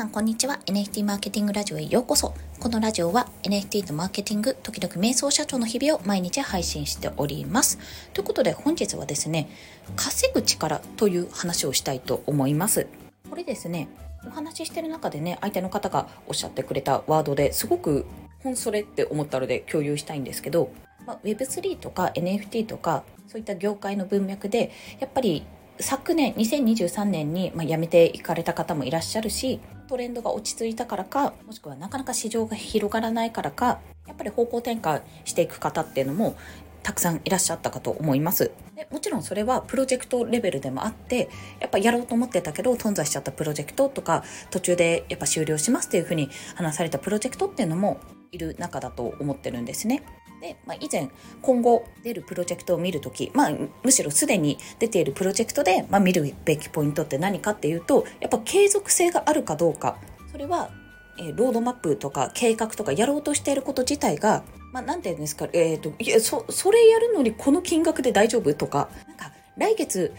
さんこんにちは。NFT マーケティングラジオへようこそ。このラジオは NFT とマーケティング時々瞑想社長の日々を毎日配信しております。ということで本日はですね稼ぐ力という話をしたいと思います。これですねお話ししてる中でね相手の方がおっしゃってくれたワードですごく本それって思ったので共有したいんですけど、まあ、Web3 とか NFT とかそういった業界の文脈でやっぱり昨年2023年に、まあ、辞めていかれた方もいらっしゃるしトレンドが落ち着いたからかもしくはなかなか市場が広がらないからかやっぱり方向転換していく方っていうのもたくさんいらっしゃったかと思います。でもちろんそれはプロジェクトレベルでもあってやっぱやろうと思ってたけど頓挫しちゃったプロジェクトとか途中でやっぱ終了しますっていうふうに話されたプロジェクトっていうのもいる中だと思ってるんですね。で、まあ、以前今後出るプロジェクトを見るとき、まあ、むしろすでに出ているプロジェクトで、まあ、見るべきポイントって何かっていうとやっぱ継続性があるかどうか。それは、えー、ロードマップとか計画とかやろうとしていること自体がまあ、なんて言うんですか、えっ、ー、と、いや、そ、それやるのにこの金額で大丈夫とか、なんか、来月、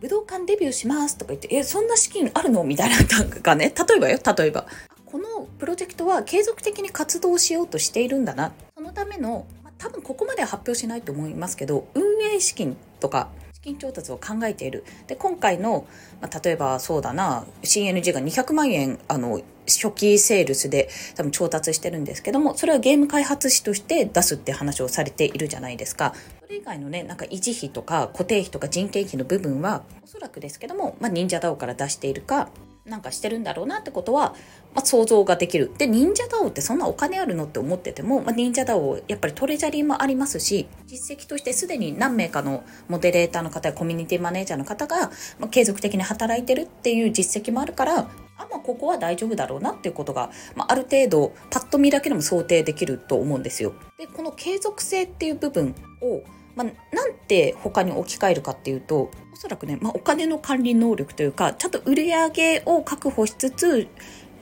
武道館デビューしますとか言って、え、そんな資金あるの？みたいな、なんかね、例えばよ、例えば。このプロジェクトは継続的に活動しようとしているんだな。そのためのま多分ここまでは発表しないと思いますけど運営資金とか資金調達を考えているで今回の、まあ、例えばそうだな CNG が200万円あの初期セールスで多分調達してるんですけどもそれはゲーム開発費として出すって話をされているじゃないですかそれ以外のねなんか維持費とか固定費とか人件費の部分はおそらくですけども、まあ、忍者 DAO から出しているかなんかしてるんだろうなってことは、まあ、想像ができる。で、忍者ダオってそんなお金あるのって思ってても、まあ、忍者ダオやっぱりトレジャリーもありますし、実績としてすでに何名かのモデレーターの方やコミュニティマネージャーの方が、まあ、継続的に働いてるっていう実績もあるから、あ、まあ、ここは大丈夫だろうなっていうことが、まあ、ある程度、パッと見だけでも想定できると思うんですよ。で、この継続性っていう部分を、まあ、なんて他に置き換えるかっていうと、おそらくね、まあ、お金の管理能力というか、ちゃんと売り上げを確保しつつ、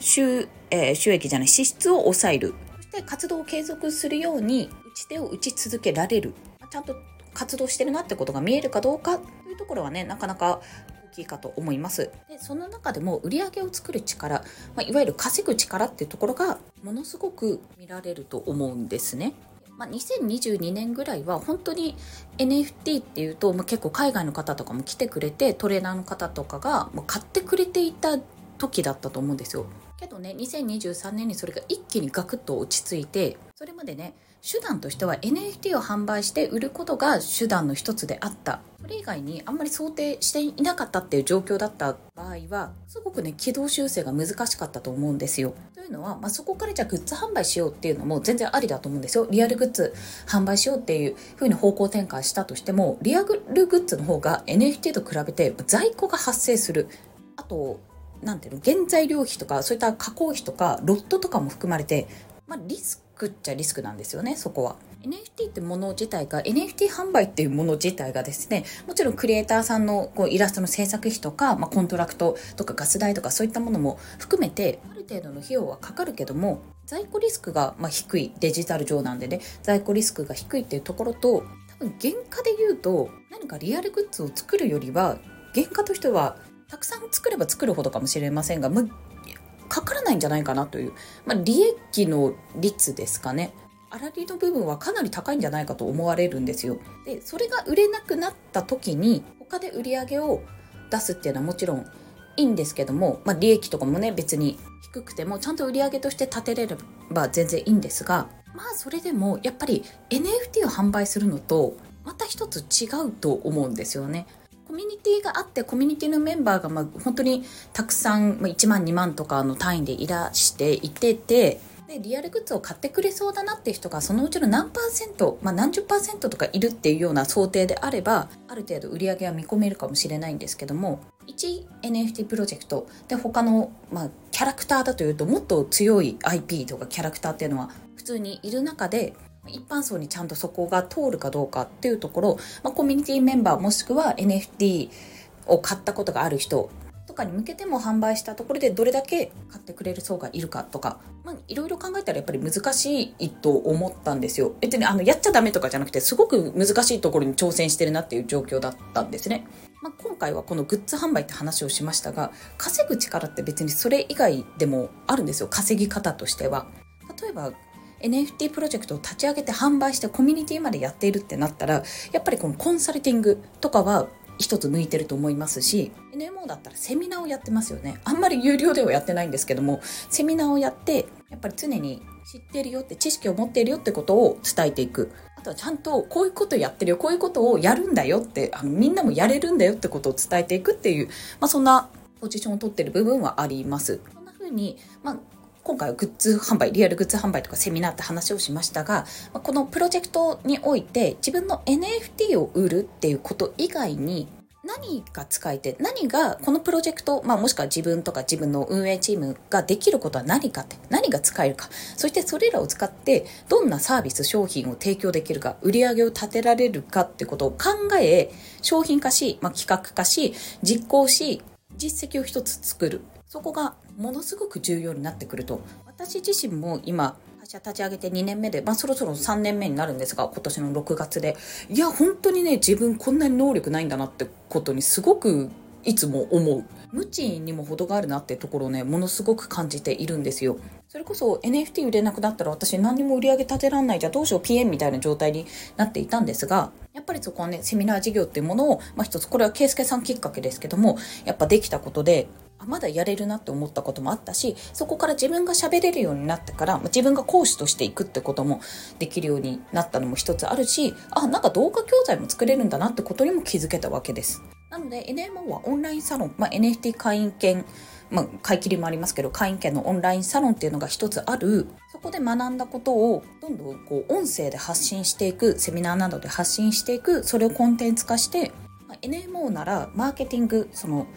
収,、えー、収益じゃない、支出を抑える。そして活動を継続するように、打ち手を打ち続けられる。まちゃんと活動してるなってことが見えるかどうかというところはね、なかなか大きいかと思います。で、その中でも売り上げを作る力、まあ、いわゆる稼ぐ力っていうところがものすごく見られると思うんですね。まあ、2022年ぐらいは本当に NFT っていうと、まあ、結構海外の方とかも来てくれてトレーナーの方とかがもう買ってくれていた時だったと思うんですよ。けどね2023年にそれが一気にガクッと落ち着いてそれまでね手段としては NFT を販売して売ることが手段の一つであった。それ以外にあんまり想定していなかったっていう状況だった場合はすごくね軌道修正が難しかったと思うんですよ。というのは、まあ、そこからじゃあグッズ販売しようっていうのも全然ありだと思うんですよ。リアルグッズ販売しようっていう風に方向転換したとしてもリアルグッズの方が NFT と比べて在庫が発生する。あとなんていうの原材料費とかそういった加工費とかロットとかも含まれて、まあ、リスクっちゃリスクなんですよねそこは。NFT ってもの自体が NFT 販売っていうもの自体がですねもちろんクリエイターさんのこうイラストの制作費とか、まあ、コントラクトとかガス代とかそういったものも含めてある程度の費用はかかるけども在庫リスクがま低いデジタル上なんでね在庫リスクが低いっていうところと多分原価で言うと何かリアルグッズを作るよりは原価としてはたくさん作れば作るほどかもしれませんが、まかからないんじゃないかなという、まあ、利益の率ですかね。粗利の部分はかなり高いんじゃないかと思われるんですよ。で、それが売れなくなった時に、他で売り上げを出すっていうのはもちろんいいんですけども、まあ、利益とかもね、別に低くても、ちゃんと売り上げとして立てれれば全然いいんですが、まあ、それでも、やっぱり NFT を販売するのと、また一つ違うと思うんですよね。コミュニティがあってコミュニティのメンバーがまあ本当にたくさん、ま、1万2万とかの単位でいらしていててでリアルグッズを買ってくれそうだなっていう人がそのうちの何パーセント、まあ、何十パーセントとかいるっていうような想定であればある程度売り上げは見込めるかもしれないんですけども 1NFT プロジェクトで他の、まあ、キャラクターだというともっと強い IP とかキャラクターっていうのは普通にいる中で一般層にちゃんとそこが通るかどうかっていうところ、まあ、コミュニティメンバーもしくは NFT を買ったことがある人とかに向けても販売したところでどれだけ買ってくれる層がいるかとか、まあ、いろいろ考えたらやっぱり難しいと思ったんですよ。別にあのやっちゃダメとかじゃなくてすごく難しいところに挑戦してるなっていう状況だったんですね。まあ、今回はこのグッズ販売って話をしましたが稼ぐ力って別にそれ以外でもあるんですよ稼ぎ方としては。例えば NFT プロジェクトを立ち上げて販売してコミュニティまでやっているってなったらやっぱりこのコンサルティングとかは一つ向いてると思いますし NMO だったらセミナーをやってますよね。あんまり有料ではやってないんですけどもセミナーをやってやっぱり常に知ってるよって知識を持っているよってことを伝えていく。あとはちゃんとこういうことやってるよこういうことをやるんだよってあのみんなもやれるんだよってことを伝えていくっていう、まあ、そんなポジションを取ってる部分はあります。こんな風に、まあ今回はグッズ販売リアルグッズ販売とかセミナーって話をしましたがこのプロジェクトにおいて自分の NFT を売るっていうこと以外に何が使えて何がこのプロジェクト、まあ、もしくは自分とか自分の運営チームができることは何かって何が使えるか。そしてそれらを使ってどんなサービス商品を提供できるか売り上げを立てられるかってことを考え商品化し、まあ、企画化し実行し実績を一つ作る。そこがものすごく重要になってくると。私自身も今会社立ち上げて2年目で、まあ、そろそろ3年目になるんですが今年の6月で。いや本当にね自分こんなに能力ないんだなってことにすごくいつも思う。無知にも程があるなってところをねものすごく感じているんですよ。それこそ NFT 売れなくなったら私何にも売り上げ立てらんないじゃどうしよう PM みたいな状態になっていたんですがやっぱりそこはねセミナー事業っていうものを、まあ、一つこれは圭介さんきっかけですけどもやっぱできたことであまだやれるなって思ったこともあったしそこから自分が喋れるようになってから自分が講師としていくってこともできるようになったのも一つあるしあなんか動画教材も作れるんだなってことにも気づけたわけです。なので NMO はオンラインサロン、まあ、NFT 会員権まあ、買い切りもありますけど会員権のオンラインサロンっていうのが一つある。そこで学んだことをどんどんこう音声で発信していくセミナーなどで発信していくそれをコンテンツ化して、まあ、NMO ならマーケティングその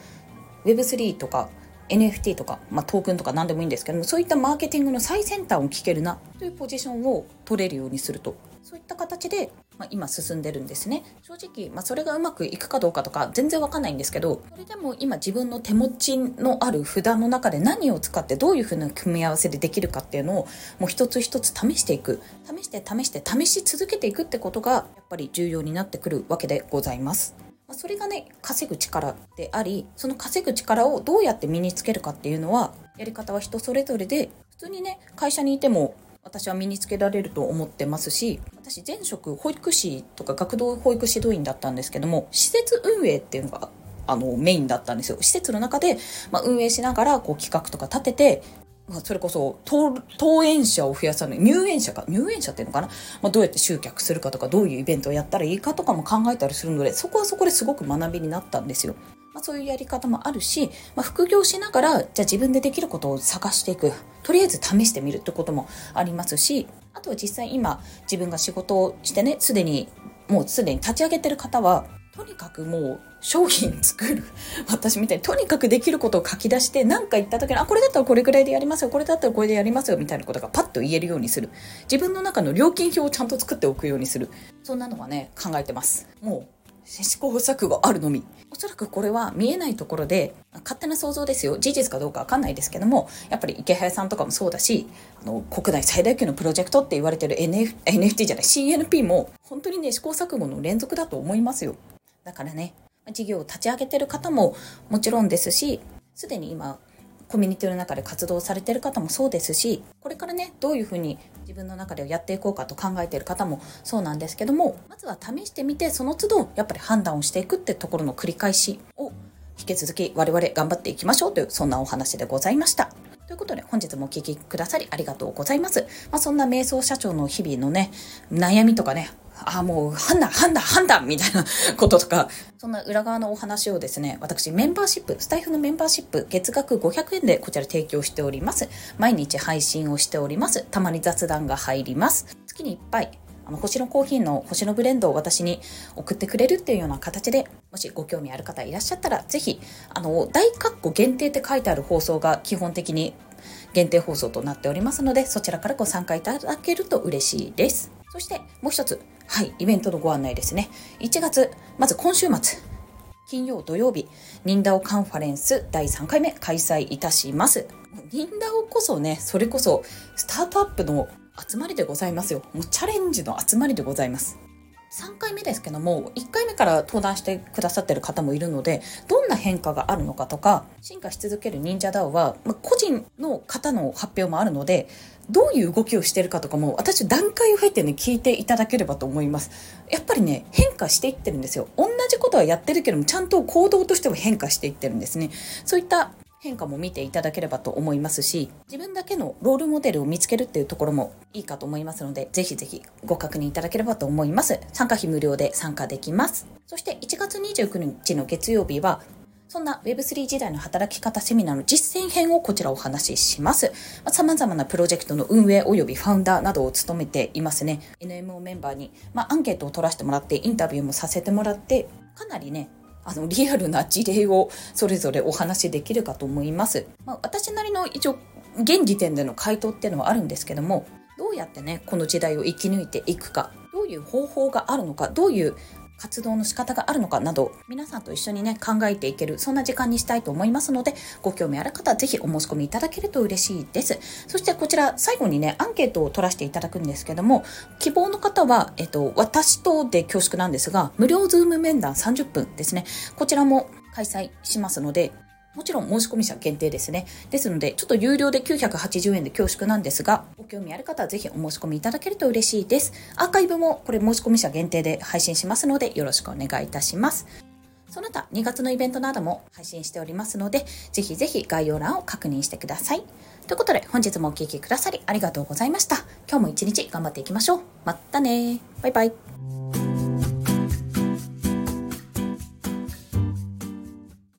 Web3 とか NFT とか、まあ、トークンとか何でもいいんですけどもそういったマーケティングの最先端を聞けるなというポジションを取れるようにすると。そういった形で、まあ、今進んでるんですね。正直、まあ、それがうまくいくかどうかとか全然わかんないんですけどそれでも今自分の手持ちのある札の中で何を使ってどういうふうな組み合わせでできるかっていうのをもう一つ一つ試していく。試して試して試し続けていくってことがやっぱり重要になってくるわけでございます。まそれがね稼ぐ力でありその稼ぐ力をどうやって身につけるかっていうのはやり方は人それぞれで普通にね会社にいても私は身につけられると思ってますし私前職保育士とか学童保育指導員だったんですけども施設運営っていうのがあのメインだったんですよ。施設の中で、まあ、運営しながらこう企画とか立ててまあ、それこそ登園者を増やさない入園者か入園者っていうのかな、まあ、どうやって集客するかとかどういうイベントをやったらいいかとかも考えたりするのでそこはそこですごく学びになったんですよ。まあ、そういうやり方もあるし、まあ、副業しながらじゃあ自分でできることを探していくとりあえず試してみるってこともありますしあとは実際今自分が仕事をしてねすでにもうすでに立ち上げてる方はとにかくもう商品作る 私みたいにとにかくできることを書き出して何か言った時にあこれだったらこれくらいでやりますよこれだったらこれでやりますよみたいなことがパッと言えるようにする。自分の中の料金表をちゃんと作っておくようにする。そんなのはね考えてます。もう試行錯誤あるのみ。おそらくこれは見えないところで勝手な想像ですよ。事実かどうかわかんないですけどもやっぱり池早さんとかもそうだしあの国内最大級のプロジェクトって言われてる NF NFT じゃない CNP も本当にね試行錯誤の連続だと思いますよ。だからね事業を立ち上げてる方ももちろんですしすでに今コミュニティの中で活動されてる方もそうですしこれからねどういうふうに自分の中でやっていこうかと考えている方もそうなんですけどもまずは試してみてその都度やっぱり判断をしていくってところの繰り返しを引き続き我々頑張っていきましょうというそんなお話でございました。ということで本日もお聴きくださりありがとうございます。まあ、そんな瞑想社長の日々のね、悩みとかね、あ、もう判断、判断、判断みたいなこととか、そんな裏側のお話をですね、私メンバーシップ、スタイフのメンバーシップ、月額500円でこちら提供しております。毎日配信をしております。たまに雑談が入ります。月にいっぱいあの星のコーヒーの星のブレンドを私に送ってくれるっていうような形でもしご興味ある方いらっしゃったらぜひあの大括弧限定って書いてある放送が基本的に限定放送となっておりますのでそちらからご参加いただけると嬉しいですそしてもう一つはい、イベントのご案内ですね。1月、まず今週末、金曜土曜日、ニンダオカンファレンス第3回目開催いたします。ニンダオこそね、それこそスタートアップの集まりでございますよ。もうチャレンジの集まりでございます。3回目ですけども1回目から登壇してくださってる方もいるのでどんな変化があるのかとか進化し続ける忍者 DAO は、ま個人の方の発表もあるのでどういう動きをしてるかとかも私段階を経てね聞いていただければと思います。やっぱりね変化していってるんですよ。同じことはやってるけどもちゃんと行動としても変化していってるんですね。そういった変化も見ていただければと思いますし自分だけのロールモデルを見つけるっていうところもいいかと思いますのでぜひぜひご確認いただければと思います参加費無料で参加できますそして1月29日の月曜日はそんな Web3 時代の働き方セミナーの実践編をこちらお話しします。様々なプロジェクトの運営及びファウンダーなどを務めていますね。NMO メンバーに、まあ、アンケートを取らせてもらってインタビューもさせてもらって、かなりね、あのリアルな事例をそれぞれお話しできるかと思います。まあ、私なりの一応現時点での回答っていうのはあるんですけどもどうやってねこの時代を生き抜いていくかどういう方法があるのかどういう活動の仕方があるのかなど皆さんと一緒にね考えていけるそんな時間にしたいと思いますのでご興味ある方はぜひお申し込みいただけると嬉しいです。そしてこちら最後にねアンケートを取らせていただくんですけども希望の方は、えっと、私とで恐縮なんですが無料ズーム面談30分ですね。こちらも開催しますのでもちろん申し込み者限定ですね。ですので、ちょっと有料で980円で恐縮なんですが、ご興味ある方はぜひお申し込みいただけると嬉しいです。アーカイブもこれ申し込み者限定で配信しますので、よろしくお願いいたします。その他、2月のイベントなども配信しておりますので、ぜひぜひ概要欄を確認してください。ということで、本日もお聴きくださりありがとうございました。今日も一日頑張っていきましょう。またねバイバイ。